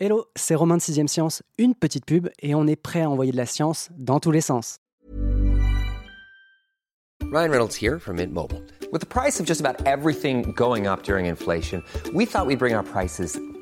Hello, c'est Romain de 6ème Science, une petite pub et on est prêt à envoyer de la science dans tous les sens. Ryan Reynolds here from Mint Mobile. With the price of just about everything going up during inflation, we thought we'd bring our prices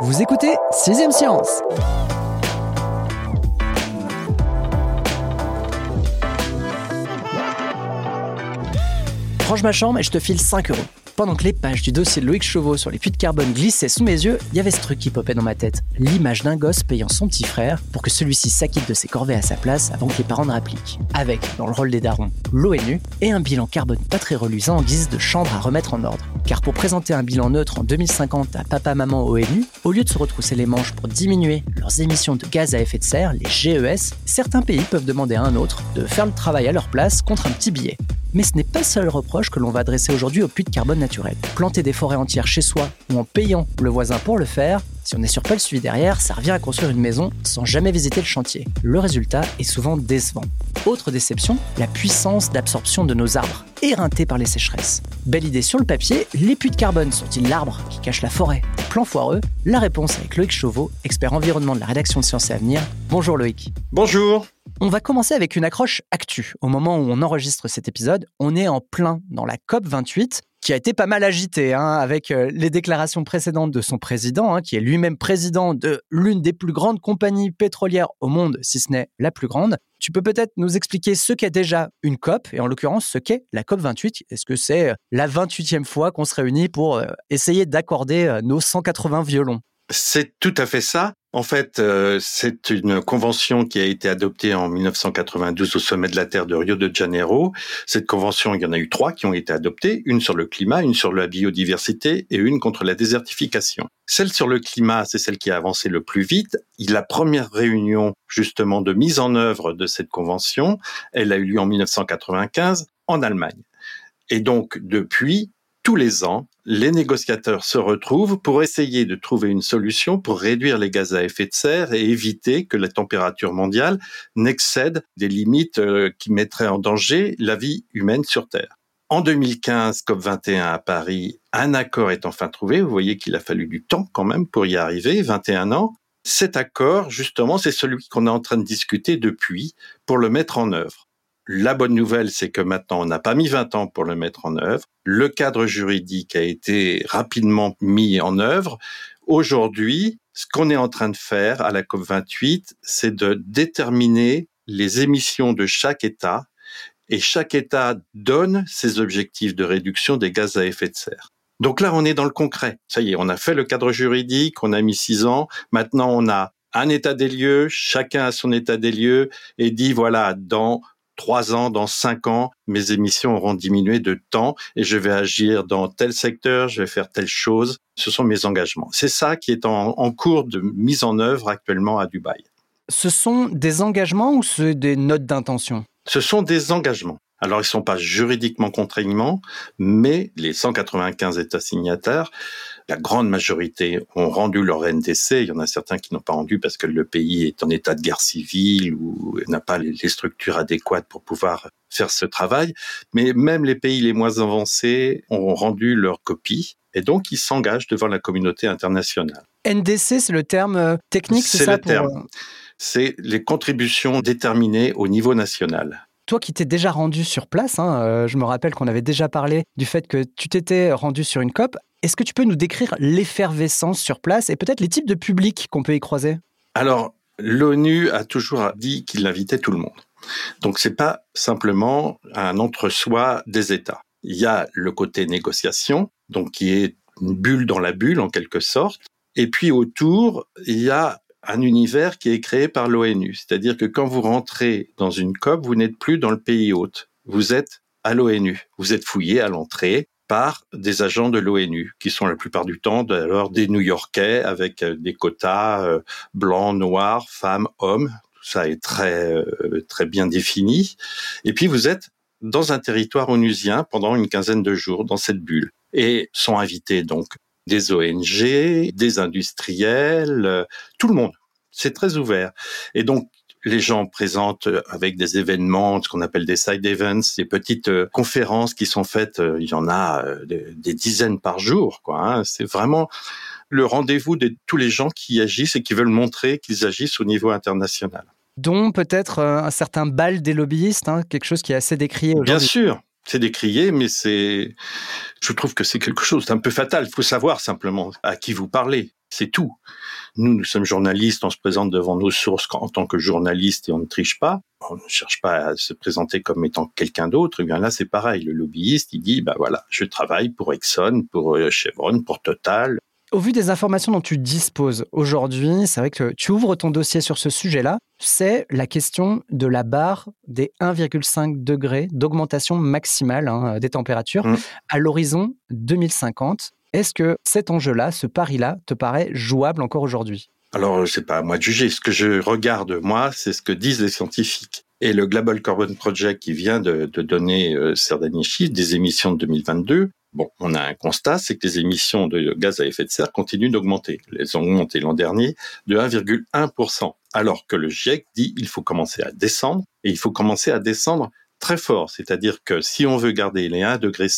Vous écoutez 6ème Science Range ma chambre et je te file 5 euros. Pendant que les pages du dossier de Loïc Chauveau sur les puits de carbone glissaient sous mes yeux, il y avait ce truc qui popait dans ma tête. L'image d'un gosse payant son petit frère pour que celui-ci s'acquitte de ses corvées à sa place avant que les parents ne rappliquent. Avec, dans le rôle des darons, l'ONU et un bilan carbone pas très reluisant en guise de chambre à remettre en ordre. Car pour présenter un bilan neutre en 2050 à papa-maman ONU, au lieu de se retrousser les manches pour diminuer leurs émissions de gaz à effet de serre, les GES, certains pays peuvent demander à un autre de faire le travail à leur place contre un petit billet. Mais ce n'est pas le seul reproche que l'on va adresser aujourd'hui au puits de carbone naturel. Planter des forêts entières chez soi ou en payant le voisin pour le faire, si on n'est sûr pas le suivi derrière, ça revient à construire une maison sans jamais visiter le chantier. Le résultat est souvent décevant. Autre déception, la puissance d'absorption de nos arbres, éreintés par les sécheresses. Belle idée sur le papier, les puits de carbone sont-ils l'arbre qui cache la forêt? Plan foireux La réponse avec Loïc Chauveau, expert environnement de la rédaction de Sciences et Avenir. Bonjour Loïc. Bonjour. On va commencer avec une accroche actu. Au moment où on enregistre cet épisode, on est en plein dans la COP 28 qui a été pas mal agitée hein, avec euh, les déclarations précédentes de son président, hein, qui est lui-même président de l'une des plus grandes compagnies pétrolières au monde, si ce n'est la plus grande. Tu peux peut-être nous expliquer ce qu'est déjà une COP, et en l'occurrence ce qu'est la COP 28. Est-ce que c'est euh, la 28e fois qu'on se réunit pour euh, essayer d'accorder nos 180 violons? C'est tout à fait ça. En fait, euh, c'est une convention qui a été adoptée en 1992 au sommet de la Terre de Rio de Janeiro. Cette convention, il y en a eu trois qui ont été adoptées, une sur le climat, une sur la biodiversité et une contre la désertification. Celle sur le climat, c'est celle qui a avancé le plus vite. La première réunion justement de mise en œuvre de cette convention, elle a eu lieu en 1995 en Allemagne. Et donc, depuis, tous les ans, les négociateurs se retrouvent pour essayer de trouver une solution pour réduire les gaz à effet de serre et éviter que la température mondiale n'excède des limites euh, qui mettraient en danger la vie humaine sur Terre. En 2015, COP21 à Paris, un accord est enfin trouvé. Vous voyez qu'il a fallu du temps quand même pour y arriver, 21 ans. Cet accord, justement, c'est celui qu'on est en train de discuter depuis pour le mettre en œuvre. La bonne nouvelle, c'est que maintenant, on n'a pas mis 20 ans pour le mettre en œuvre. Le cadre juridique a été rapidement mis en œuvre. Aujourd'hui, ce qu'on est en train de faire à la COP28, c'est de déterminer les émissions de chaque État et chaque État donne ses objectifs de réduction des gaz à effet de serre. Donc là, on est dans le concret. Ça y est, on a fait le cadre juridique, on a mis six ans. Maintenant, on a un état des lieux, chacun a son état des lieux et dit voilà, dans trois ans, dans cinq ans, mes émissions auront diminué de temps et je vais agir dans tel secteur, je vais faire telle chose. Ce sont mes engagements. C'est ça qui est en, en, cours de mise en œuvre actuellement à Dubaï. Ce sont des engagements ou c'est des notes d'intention? Ce sont des engagements. Alors, ils ne sont pas juridiquement contraignants, mais les 195 États signataires, la grande majorité ont rendu leur NDC. Il y en a certains qui n'ont pas rendu parce que le pays est en état de guerre civile ou n'a pas les structures adéquates pour pouvoir faire ce travail. Mais même les pays les moins avancés ont rendu leur copie. Et donc, ils s'engagent devant la communauté internationale. NDC, c'est le terme euh, technique, c'est ça le terme. C'est les contributions déterminées au niveau national toi qui t'es déjà rendu sur place, hein, euh, je me rappelle qu'on avait déjà parlé du fait que tu t'étais rendu sur une COP. Est-ce que tu peux nous décrire l'effervescence sur place et peut-être les types de publics qu'on peut y croiser? Alors, l'ONU a toujours dit qu'il invitait tout le monde. Donc, c'est pas simplement un entre-soi des États. Il y a le côté négociation, donc qui est une bulle dans la bulle en quelque sorte. Et puis autour, il y a un univers qui est créé par l'ONU. C'est-à-dire que quand vous rentrez dans une COP, vous n'êtes plus dans le pays hôte. Vous êtes à l'ONU. Vous êtes fouillé à l'entrée par des agents de l'ONU, qui sont la plupart du temps alors des New-Yorkais avec euh, des quotas euh, blancs, noirs, femmes, hommes. Tout ça est très euh, très bien défini. Et puis vous êtes dans un territoire onusien pendant une quinzaine de jours dans cette bulle et sont invités donc des ONG, des industriels, tout le monde. C'est très ouvert. Et donc les gens présentent euh, avec des événements, ce qu'on appelle des side events, des petites euh, conférences qui sont faites. Euh, il y en a des, dizaines par jour. Quoi. Hein. C'est vraiment le rendez-vous de tous les gens qui agissent et qui veulent montrer qu'ils agissent au niveau international. Dont peut-être un certain bal des lobbyistes, hein, quelque chose qui est assez décrié aujourd'hui. Bien sûr, c'est décrié, mais c'est, je trouve que c'est quelque chose d'un peu fatal. Il faut savoir simplement à qui vous parlez. C'est tout. Nous, nous sommes journalistes, on se présente devant nos sources en tant que journaliste et on ne triche pas. On ne cherche pas à se présenter comme étant quelqu'un d'autre. Et eh bien là, c'est pareil. Le lobbyiste, il dit, bah voilà, je travaille pour Exxon, pour euh, Chevron, pour Total. Au vu des informations dont tu disposes aujourd'hui, c'est vrai que tu ouvres ton dossier sur ce sujet-là, c'est la question de la barre des 1,5 degrés d'augmentation maximale hein, des températures mmh. à l'horizon 2050. Est-ce que cet enjeu-là, ce pari-là, te paraît jouable encore aujourd'hui? Alors, c'est pas à moi de juger. Ce que je regarde, moi, c'est ce que disent les scientifiques. Et le Global Carbon Project qui vient de, donner euh, ces derniers chiffres des émissions de 2022, bon, on a un constat, c'est que les émissions de gaz à effet de serre continuent d'augmenter. Elles ont augmenté l'an dernier de 1,1%, alors que le GIEC dit il faut commencer à descendre, et il faut commencer à descendre très fort. C'est-à-dire que si on veut garder les 1,5 degré,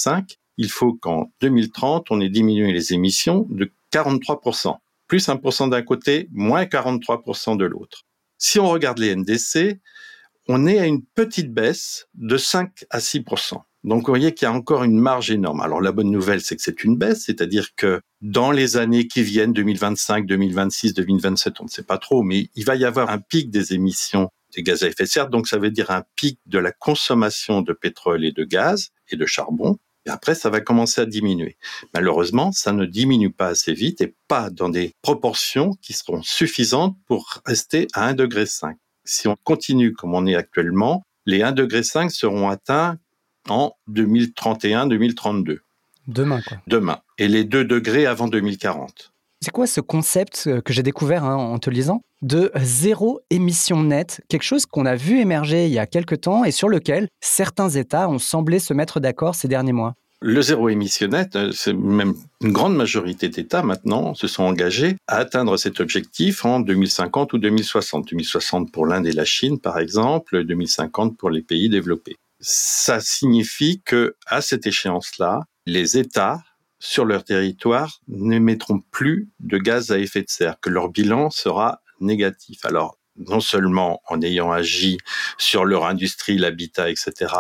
il faut qu'en 2030, on ait diminué les émissions de 43%. Plus 1% d'un côté, moins 43% de l'autre. Si on regarde les NDC, on est à une petite baisse de 5 à 6%. Donc vous voyez qu'il y a encore une marge énorme. Alors la bonne nouvelle, c'est que c'est une baisse, c'est-à-dire que dans les années qui viennent, 2025, 2026, 2027, on ne sait pas trop, mais il va y avoir un pic des émissions des gaz à effet de serre, donc ça veut dire un pic de la consommation de pétrole et de gaz et de charbon, et après, ça va commencer à diminuer. Malheureusement, ça ne diminue pas assez vite et pas dans des proportions qui seront suffisantes pour rester à 1,5 degré. Si on continue comme on est actuellement, les 1,5 degré seront atteints en 2031-2032. Demain, quoi. Demain. Et les 2 degrés avant 2040. C'est quoi ce concept euh, que j'ai découvert hein, en te lisant? De zéro émission nette, quelque chose qu'on a vu émerger il y a quelque temps et sur lequel certains États ont semblé se mettre d'accord ces derniers mois le zéro émission net, euh, c'est même une grande majorité d'États maintenant se sont engagés à atteindre cet objectif en 2050 ou 2060. 2060 pour l'Inde et la Chine, par exemple, 2050 pour les pays développés. Ça signifie que, à cette échéance-là, les États sur leur territoire n'émettront plus de gaz à effet de serre, que leur bilan sera négatif. Alors, non seulement en ayant agi sur leur industrie, l'habitat, etc.,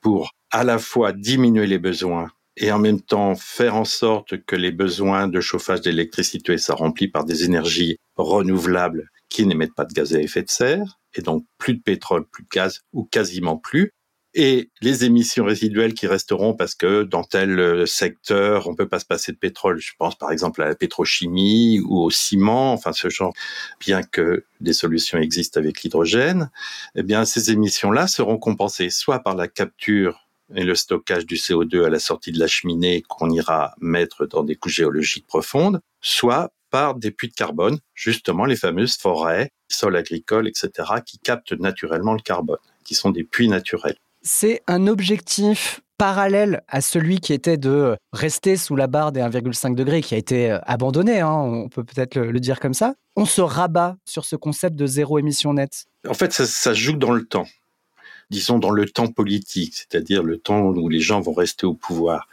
pour à la fois diminuer les besoins et en même temps faire en sorte que les besoins de chauffage d'électricité soient remplis par des énergies renouvelables qui n'émettent pas de gaz à effet de serre, et donc plus de pétrole, plus de gaz, ou quasiment plus, et les émissions résiduelles qui resteront parce que dans tel euh, secteur, on peut pas se passer de pétrole. Je pense par exemple à la pétrochimie ou au ciment, enfin ce genre, bien que des solutions existent avec l'hydrogène, eh bien ces émissions-là seront compensées soit par la capture et le stockage du CO2 à la sortie de la cheminée qu'on ira mettre dans des couches géologiques profondes, soit par des puits de carbone, justement les fameuses forêts, sols agricoles, etc., qui captent naturellement le carbone, qui sont des puits naturels c'est un objectif parallèle à celui qui était de rester sous la barre des 1,5 degrés, qui a été euh, abandonné, hein, on peut peut-être le, dire comme ça. On se rabat sur ce concept de zéro émission nette. En fait, ça, joue dans le temps disons dans le temps politique, c'est-à-dire le temps où les gens vont rester au pouvoir.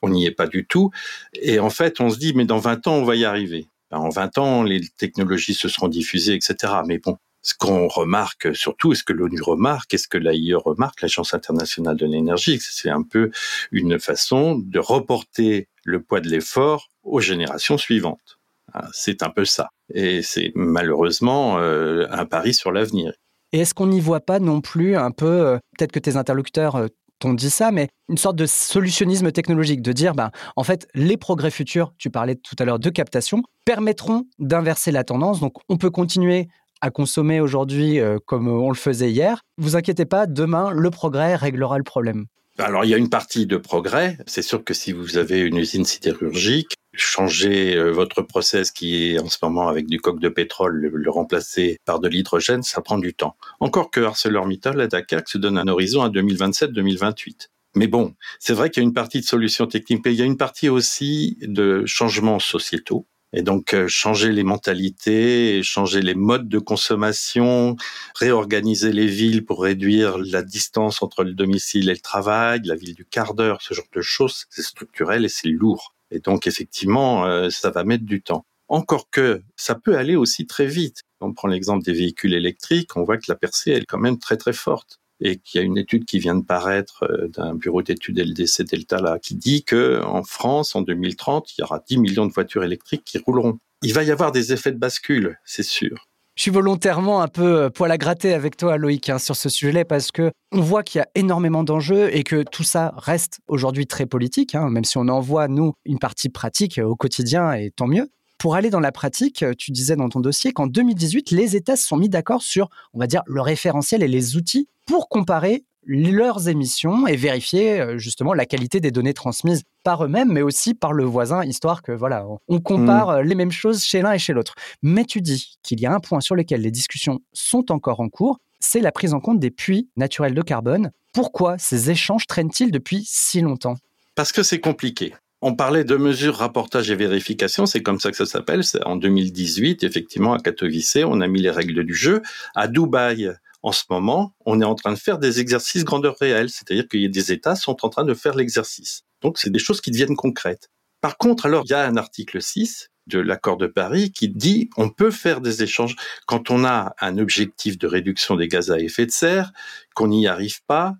On n'y est pas du tout. Et en fait, on se dit, mais dans 20 ans, on va y arriver. En 20 ans, les technologies se seront diffusées, etc. Mais bon, ce qu'on remarque surtout, est ce que l'ONU remarque, est ce que l'AIE remarque, l'Agence internationale de l'énergie, c'est un peu une façon de reporter le poids de l'effort aux générations suivantes. Ah, c'est un peu ça. Et c'est malheureusement euh, un pari sur l'avenir. Et est-ce qu'on n'y voit pas non plus un peu, euh, peut-être que tes interlocuteurs euh, t'ont dit ça, mais une sorte de solutionnisme technologique, de dire, ben, en fait, les progrès futurs, tu parlais tout à l'heure de captation, permettront d'inverser la tendance. Donc, on peut continuer à consommer aujourd'hui euh, comme on le faisait hier, vous inquiétez pas, demain, le progrès réglera le problème. Alors, il y a une partie de progrès. C'est sûr que si vous avez une usine sidérurgique, changer euh, votre process qui est en ce moment avec du coque de pétrole, le, remplacer par de l'hydrogène, ça prend du temps. Encore que ArcelorMittal, la Dakar, se donne un horizon à 2027-2028. Mais bon, c'est vrai qu'il y a une partie de solutions techniques, mais il y a une partie aussi de changements sociétaux. Et donc euh, changer les mentalités, changer les modes de consommation, réorganiser les villes pour réduire la distance entre le domicile et le travail, la ville du quart d'heure, ce genre de choses, c'est structurel et c'est lourd. Et donc effectivement, euh, ça va mettre du temps. Encore que ça peut aller aussi très vite. On prend l'exemple des véhicules électriques, on voit que la percée est quand même très très forte et qu'il y a une étude qui vient de paraître euh, d'un bureau d'études LDC Delta qui dit que en France, en 2030, il y aura 10 millions de voitures électriques qui rouleront. Il va y avoir des effets de bascule, c'est sûr. Je suis volontairement un peu euh, poil à gratter avec toi, Loïc, hein, sur ce sujet-là, parce que on voit qu'il y a énormément d'enjeux et que tout ça reste aujourd'hui très politique, hein, même si on en voit, nous, une partie pratique au quotidien, et tant mieux. Pour aller dans la pratique, tu disais dans ton dossier qu'en 2018, les États se sont mis d'accord sur, on va dire, le référentiel et les outils pour comparer leurs émissions et vérifier euh, justement la qualité des données transmises par eux-mêmes, mais aussi par le voisin, histoire que voilà, on compare mmh. euh, les mêmes choses chez l'un et chez l'autre. Mais tu dis qu'il y a un point sur lequel les discussions sont encore en cours, c'est la prise en compte des puits naturels de carbone. Pourquoi ces échanges traînent-ils depuis si longtemps? Parce que c'est compliqué. On parlait de mesures, rapportage et vérification, c'est comme ça que ça s'appelle. En 2018, effectivement, à Katowice, on a mis les règles du jeu. À Dubaï, en ce moment, on est en train de faire des exercices grandeur réelle, c'est-à-dire qu'il y a des États sont en train de faire l'exercice. Donc, c'est des choses qui deviennent concrètes. Par contre, alors, il y a un article 6 de l'accord de Paris qui dit on peut faire des échanges quand on a un objectif de réduction des gaz à effet de serre, qu'on n'y arrive pas,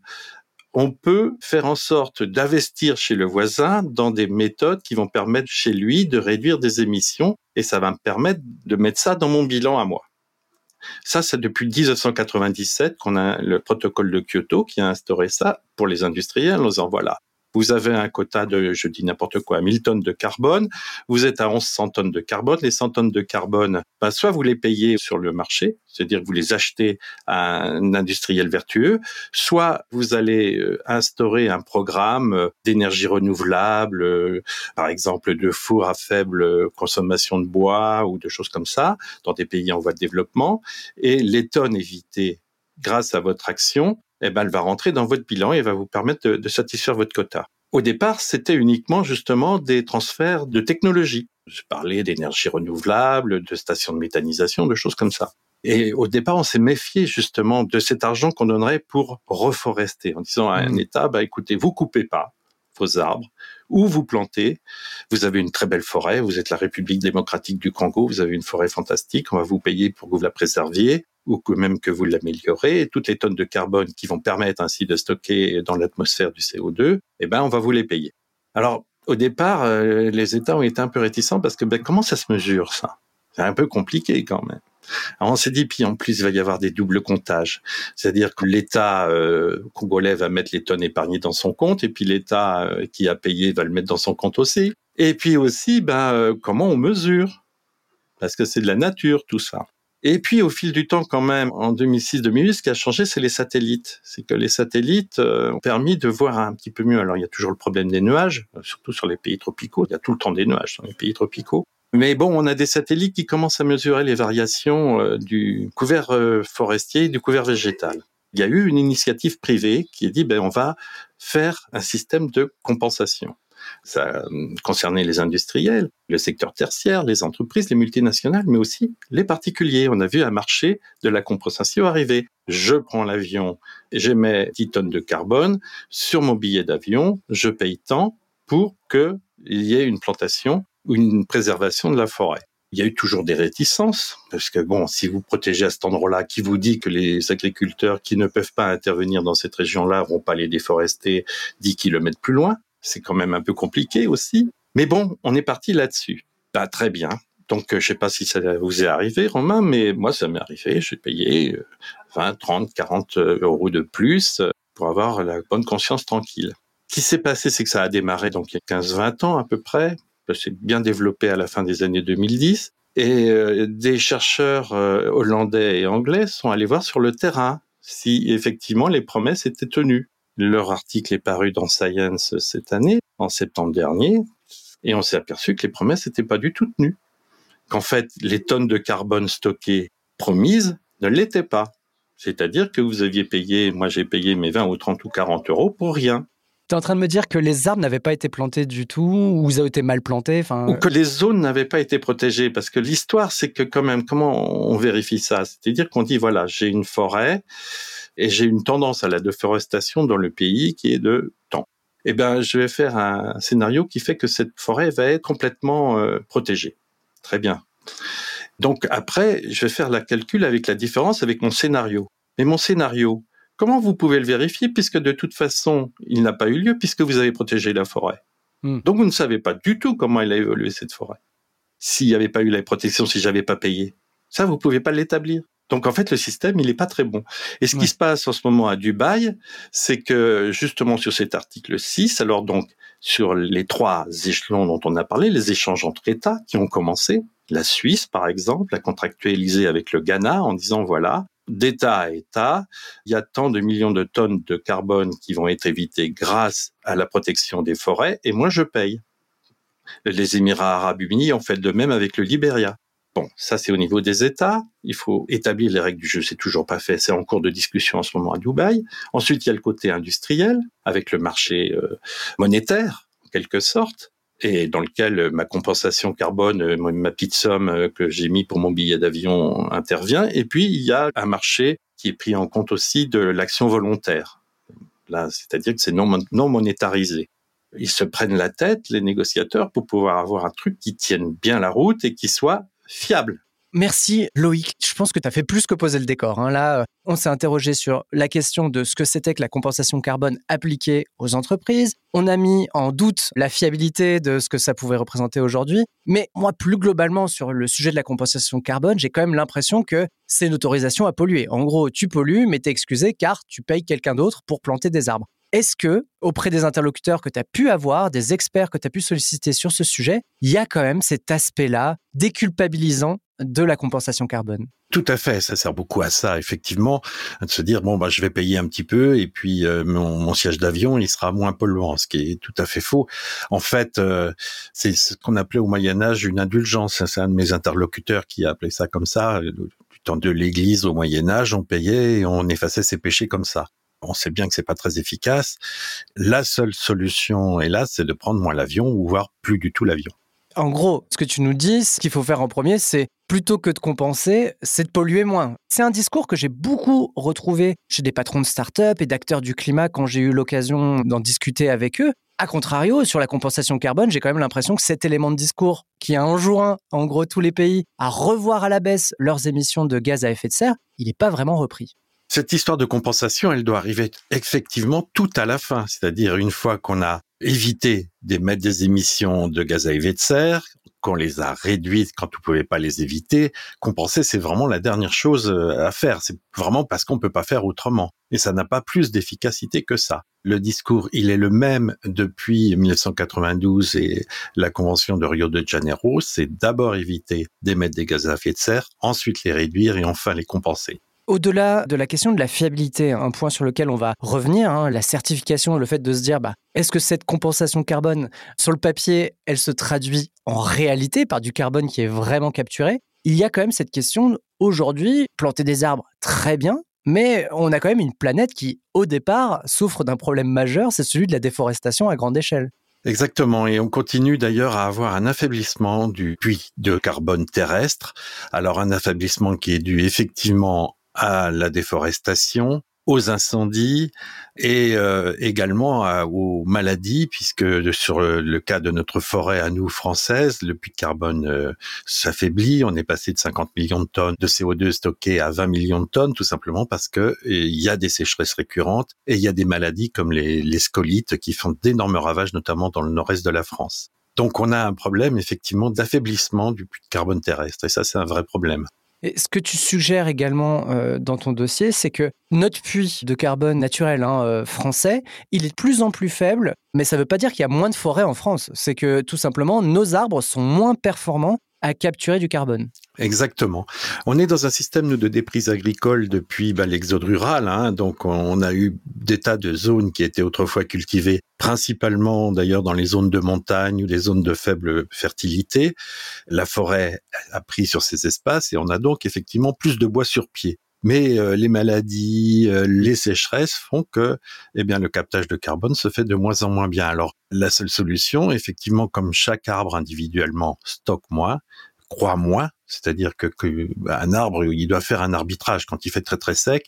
on peut faire en sorte d'investir chez le voisin dans des méthodes qui vont permettre chez lui de réduire des émissions et ça va me permettre de mettre ça dans mon bilan à moi. Ça, c'est depuis 1997 qu'on a le protocole de Kyoto qui a instauré ça pour les industriels. En voilà, vous avez un quota de, je dis n'importe quoi, 1000 tonnes de carbone, vous êtes à 1100 tonnes de carbone, les 100 tonnes de carbone, ben, soit vous les payez sur le marché, c'est-à-dire que vous les achetez à un industriel vertueux, soit vous allez euh, instaurer un programme euh, d'énergie renouvelable, euh, par exemple de fours à faible consommation de bois ou de choses comme ça, dans des pays en voie de développement, et les tonnes évitées grâce à votre action eh ben, elle va rentrer dans votre bilan et va vous permettre de, satisfaire votre quota. Au départ, c'était uniquement justement des transferts de technologie. Je parlais d'énergie renouvelable, de stations de méthanisation, de choses comme ça. Et au départ, on s'est méfié justement de cet argent qu'on donnerait pour reforester, en disant à un mmh. État, bah, écoutez, vous coupez pas vos arbres, ou vous plantez. Vous avez une très belle forêt, vous êtes la République démocratique du Congo, vous avez une forêt fantastique, on va vous payer pour que vous la préserviez ou même que vous l'améliorez, toutes les tonnes de carbone qui vont permettre ainsi de stocker dans l'atmosphère du CO2, eh ben, on va vous les payer. Alors, au départ, euh, les États ont été un peu réticents parce que ben, comment ça se mesure ça? C'est un peu compliqué quand même. Alors on s'est dit, puis en plus, il va y avoir des doubles comptages. C'est-à-dire que l'État euh, congolais va mettre les tonnes épargnées dans son compte, et puis l'État euh, qui a payé va le mettre dans son compte aussi. Et puis aussi, ben, comment on mesure? Parce que c'est de la nature, tout ça. Et puis, au fil du temps, quand même, en 2006-2008, ce qui a changé, c'est les satellites. C'est que les satellites euh, ont permis de voir un petit peu mieux. Alors, il y a toujours le problème des nuages, euh, surtout sur les pays tropicaux. Il y a tout le temps des nuages sur les pays tropicaux. Mais bon, on a des satellites qui commencent à mesurer les variations euh, du couvert forestier du couvert végétal. Il y a eu une initiative privée qui a dit, ben, on va faire un système de compensation. Ça concernait les industriels, le secteur tertiaire, les entreprises, les multinationales, mais aussi les particuliers. On a vu un marché de la compensation arriver. Je prends l'avion, j'émets 10 tonnes de carbone sur mon billet d'avion, je paye tant pour qu'il y ait une plantation ou une préservation de la forêt. Il y a eu toujours des réticences, parce que bon, si vous protégez à cet endroit-là, qui vous dit que les agriculteurs qui ne peuvent pas intervenir dans cette région-là vont pas les déforester 10 kilomètres plus loin, c'est quand même un peu compliqué aussi. Mais bon, on est parti là-dessus. Bah, très bien. Donc, euh, je sais pas si ça vous est arrivé, Romain, mais moi, ça m'est arrivé. J'ai payé 20, 30, 40 euros de plus euh, pour avoir la bonne conscience tranquille. Ce qui s'est passé, c'est que ça a démarré donc il y a 15-20 ans à peu près. Ça s'est bien développé à la fin des années 2010. Et euh, des chercheurs hollandais et anglais sont allés voir sur le terrain si effectivement les promesses étaient tenues Leur article est paru dans Science cette année, en septembre dernier, et on s'est aperçu que les promesses n'étaient pas du tout tenues. Qu'en fait, les tonnes de carbone stockées promises ne l'étaient pas. C'est-à-dire que vous aviez payé, moi j'ai payé mes 20 ou 30 ou 40 euros pour rien. Tu es en train de me dire que les arbres n'avaient pas été plantés du tout, ou ils ont été mal plantés Ou que les zones n'avaient pas été protégées. Parce que l'histoire, c'est que quand même, comment on vérifie ça? C'est-à-dire qu'on dit, voilà, j'ai une forêt et j'ai une tendance à la déforestation dans le pays qui est de temps. Eh bien, je vais faire un scénario qui fait que cette forêt va être complètement euh, protégée. Très bien. Donc après, je vais faire la calcul avec la différence avec mon scénario. Mais mon scénario, comment vous pouvez le vérifier puisque de toute façon, il n'a pas eu lieu puisque vous avez protégé la forêt? Hmm. Donc vous ne savez pas du tout comment elle a évolué cette forêt. S'il n'y avait pas eu la protection, si j'avais pas payé. Ça, vous pouvez pas l'établir. Donc en fait, le système, il n'est pas très bon. Et ce qui se passe en ce moment à Dubaï, c'est que justement sur cet article 6, alors donc sur les trois échelons dont on a parlé, les échanges entre États qui ont commencé, la Suisse, par exemple, a contractualisé avec le Ghana en disant, voilà, d'État à État, il y a tant de millions de tonnes de carbone qui vont être évitées grâce à la protection des forêts, et moi je paye. Les Émirats arabes unis ont fait de même avec le Libéria. Bon, ça c'est au niveau des États. Il faut établir les règles du jeu. C'est toujours pas fait. C'est en cours de discussion en ce moment à Dubaï. Ensuite, il y a le côté industriel avec le marché euh, monétaire, en quelque sorte et dans lequel euh, ma compensation carbone, euh, ma petite somme que j'ai mis pour mon billet d'avion intervient. Et puis, il y a un marché qui est pris en compte aussi de l'action volontaire. Là, c'est-à-dire que c'est non monétarisé. Ils se prennent la tête, les négociateurs, pour pouvoir avoir un truc qui tienne bien la route et qui soit fiable. Merci Loïc. Je pense que tu as fait plus que poser le décor. Hein. Là, on s'est interrogé sur la question de ce que c'était que la compensation carbone appliquée aux entreprises. On a mis en doute la fiabilité de ce que ça pouvait représenter aujourd'hui. Mais moi, plus globalement, sur le sujet de la compensation carbone, j'ai quand même l'impression que c'est une autorisation à polluer. En gros, tu pollues, mais t'es excusé car tu payes quelqu'un d'autre pour planter des arbres. Est-ce que, auprès des interlocuteurs que tu as pu avoir, des experts que tu as pu solliciter sur ce sujet, il y a quand même cet aspect-là déculpabilisant de la compensation carbone? Tout à fait, ça sert beaucoup à ça, effectivement, de se dire bon bah je vais payer un petit peu et puis euh, mon, siège d'avion il sera moins polluant, ce qui est tout à fait faux. En fait, euh, c'est ce qu'on appelait au Moyen Âge une indulgence. C'est un de mes interlocuteurs qui a appelé ça comme ça. Du temps de l'Église au Moyen Âge, on payait et on effaçait ses péchés comme ça. On sait bien que c'est pas très efficace. La seule solution, hélas, c'est de prendre moins l'avion ou voir plus du tout l'avion. En gros, ce que tu nous dis, ce qu'il faut faire en premier, c'est plutôt que de compenser, c'est de polluer moins. C'est un discours que j'ai beaucoup retrouvé chez des patrons de start-up et d'acteurs du climat quand j'ai eu l'occasion d'en discuter avec eux. A contrario, sur la compensation carbone, j'ai quand même l'impression que cet élément de discours qui a enjoint, en gros, tous les pays à revoir à la baisse leurs émissions de gaz à effet de serre, il n'est pas vraiment repris. Cette histoire de compensation, elle doit arriver effectivement tout à la fin, c'est-à-dire une fois qu'on a éviter d'émettre des émissions de gaz à effet de serre, qu'on les a réduites quand on pouvait pas les éviter, compenser, c'est vraiment la dernière chose euh, à faire. C'est vraiment parce qu'on peut pas faire autrement. Et ça n'a pas plus d'efficacité que ça. Le discours, il est le même depuis 1992 et la convention de Rio de Janeiro. C'est d'abord éviter d'émettre des gaz à effet de serre, ensuite les réduire et enfin les compenser. Au-delà de la question de la fiabilité, un point sur lequel on va revenir, hein, la certification, le fait de se dire, bah, est-ce que cette compensation carbone, sur le papier, elle se traduit en réalité par du carbone qui est vraiment capturé? Il y a quand même cette question, aujourd'hui, planter des arbres, très bien, mais on a quand même une planète qui, au départ, souffre d'un problème majeur, c'est celui de la déforestation à grande échelle. Exactement, et on continue d'ailleurs à avoir un affaiblissement du puits de carbone terrestre. Alors un affaiblissement qui est dû effectivement à la déforestation, aux incendies et euh, également aux maladies, puisque sur le, cas de notre forêt à nous française, le puits de carbone euh, s'affaiblit. On est passé de 50 millions de tonnes de CO2 stockées à 20 millions de tonnes, tout simplement parce que il y a des sécheresses récurrentes et il y a des maladies comme les, les scolites qui font d'énormes ravages, notamment dans le nord-est de la France. Donc on a un problème effectivement d'affaiblissement du puits de carbone terrestre et ça c'est un vrai problème. Et ce que tu suggères également euh, dans ton dossier, c'est que notre puits de carbone naturel hein, euh, français, il est de plus en plus faible, mais ça ne veut pas dire qu'il y a moins de forêts en France. C'est que tout simplement, nos arbres sont moins performants à capturer du carbone. Exactement. On est dans un système de déprise agricole depuis bah, l'exode rural. Hein. donc, on a eu des tas de zones qui étaient autrefois cultivées, principalement d'ailleurs dans les zones de montagne ou les zones de faible fertilité. La forêt a pris sur ces espaces et on a donc effectivement plus de bois sur pied. Mais euh, les maladies, euh, les sécheresses font que, eh bien, le captage de carbone se fait de moins en moins bien. Alors, la seule solution, effectivement, comme chaque arbre individuellement stocke moins, croît moins, c'est-à-dire que, que bah, arbre, il doit faire un arbitrage quand il fait très très sec,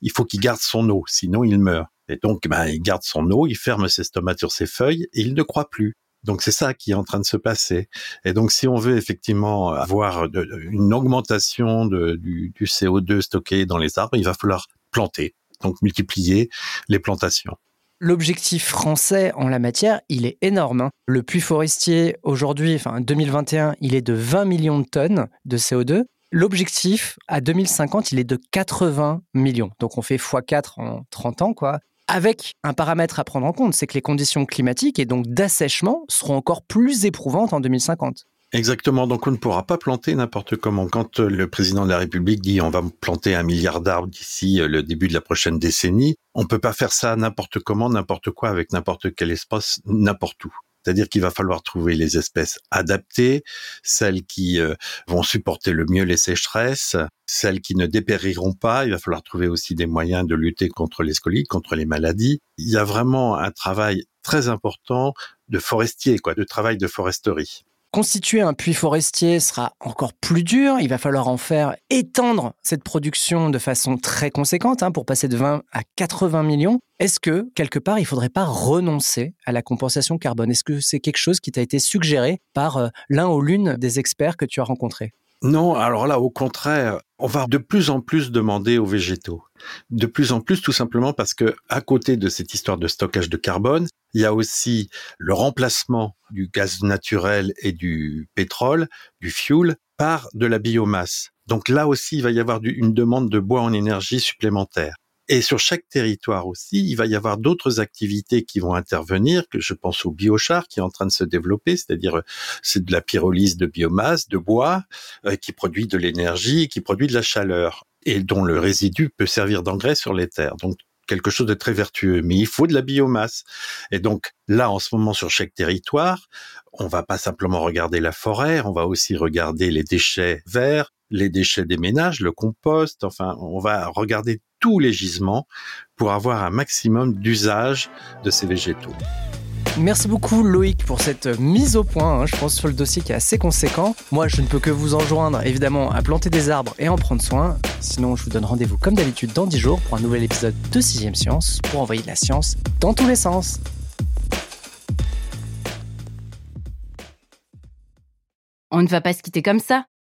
il faut qu'il garde son eau, sinon il meurt. Et donc, ben, il garde son eau, il ferme ses stomates sur ses feuilles et il ne croît plus. Donc c'est ça qui est en train de se passer. Et donc si on veut effectivement avoir une augmentation du, du CO2 stocké dans les arbres, il va falloir planter, donc multiplier les plantations. L'objectif français en la matière, il est énorme. Hein. Le puits forestier, aujourd'hui, enfin 2021, il est de 20 millions de tonnes de CO2. L'objectif, à 2050, il est de 80 millions. Donc on fait x4 en 30 ans, quoi avec un paramètre à prendre en compte, c'est que les conditions climatiques et donc d'assèchement seront encore plus éprouvantes en 2050. Exactement, donc on ne pourra pas planter n'importe comment. Quand le président de la République dit on va planter un milliard d'arbres d'ici euh, le début de la prochaine décennie, on peut pas faire ça n'importe comment, n'importe quoi, avec n'importe quel espace, n'importe où. C'est-à-dire qu'il va falloir trouver les espèces adaptées, celles qui euh, vont supporter le mieux les sécheresses, celles qui ne dépériront pas. Il va falloir trouver aussi des moyens de lutter contre les scolites, contre les maladies. Il y a vraiment un travail très important de forestier, quoi, de travail de foresterie. Constituer un puits forestier sera encore plus dur. Il va falloir en faire étendre cette production de façon très conséquente hein, pour passer de 20 à 80 millions. Est-ce que, quelque part, il ne faudrait pas renoncer à la compensation carbone? Est-ce que c'est quelque chose qui t'a été suggéré par euh, l'un ou l'une des experts que tu as rencontrés? Non, alors là, au contraire, on va de plus en plus demander aux végétaux. De plus en plus, tout simplement parce que, à côté de cette histoire de stockage de carbone, il y a aussi le remplacement du gaz naturel et du pétrole, du fuel, par de la biomasse. Donc là aussi, il va y avoir une demande de bois en énergie supplémentaire. Et sur chaque territoire aussi, il va y avoir d'autres activités qui vont intervenir, que je pense au biochar qui est en train de se développer, c'est-à-dire euh, c'est de la pyrolyse de biomasse, de bois, euh, qui produit de l'énergie, qui produit de la chaleur et dont le résidu peut servir d'engrais sur les terres. Quelque chose de très vertueux, mais il faut de la biomasse. Et donc là, en ce moment, sur chaque territoire, on va pas simplement regarder la forêt, on va aussi regarder les déchets verts, les déchets des ménages, le compost, enfin, on va regarder tous les gisements pour avoir un maximum d'usage de ces végétaux. Merci beaucoup Loïc pour cette mise au point, hein, je pense, sur le dossier qui est assez conséquent. Moi, je ne peux que vous enjoindre évidemment à planter des arbres et en prendre soin. Sinon, je vous donne rendez-vous comme d'habitude dans 10 jours pour un nouvel épisode de 6ème Science pour envoyer de la science dans tous les sens. On ne va pas se quitter comme ça.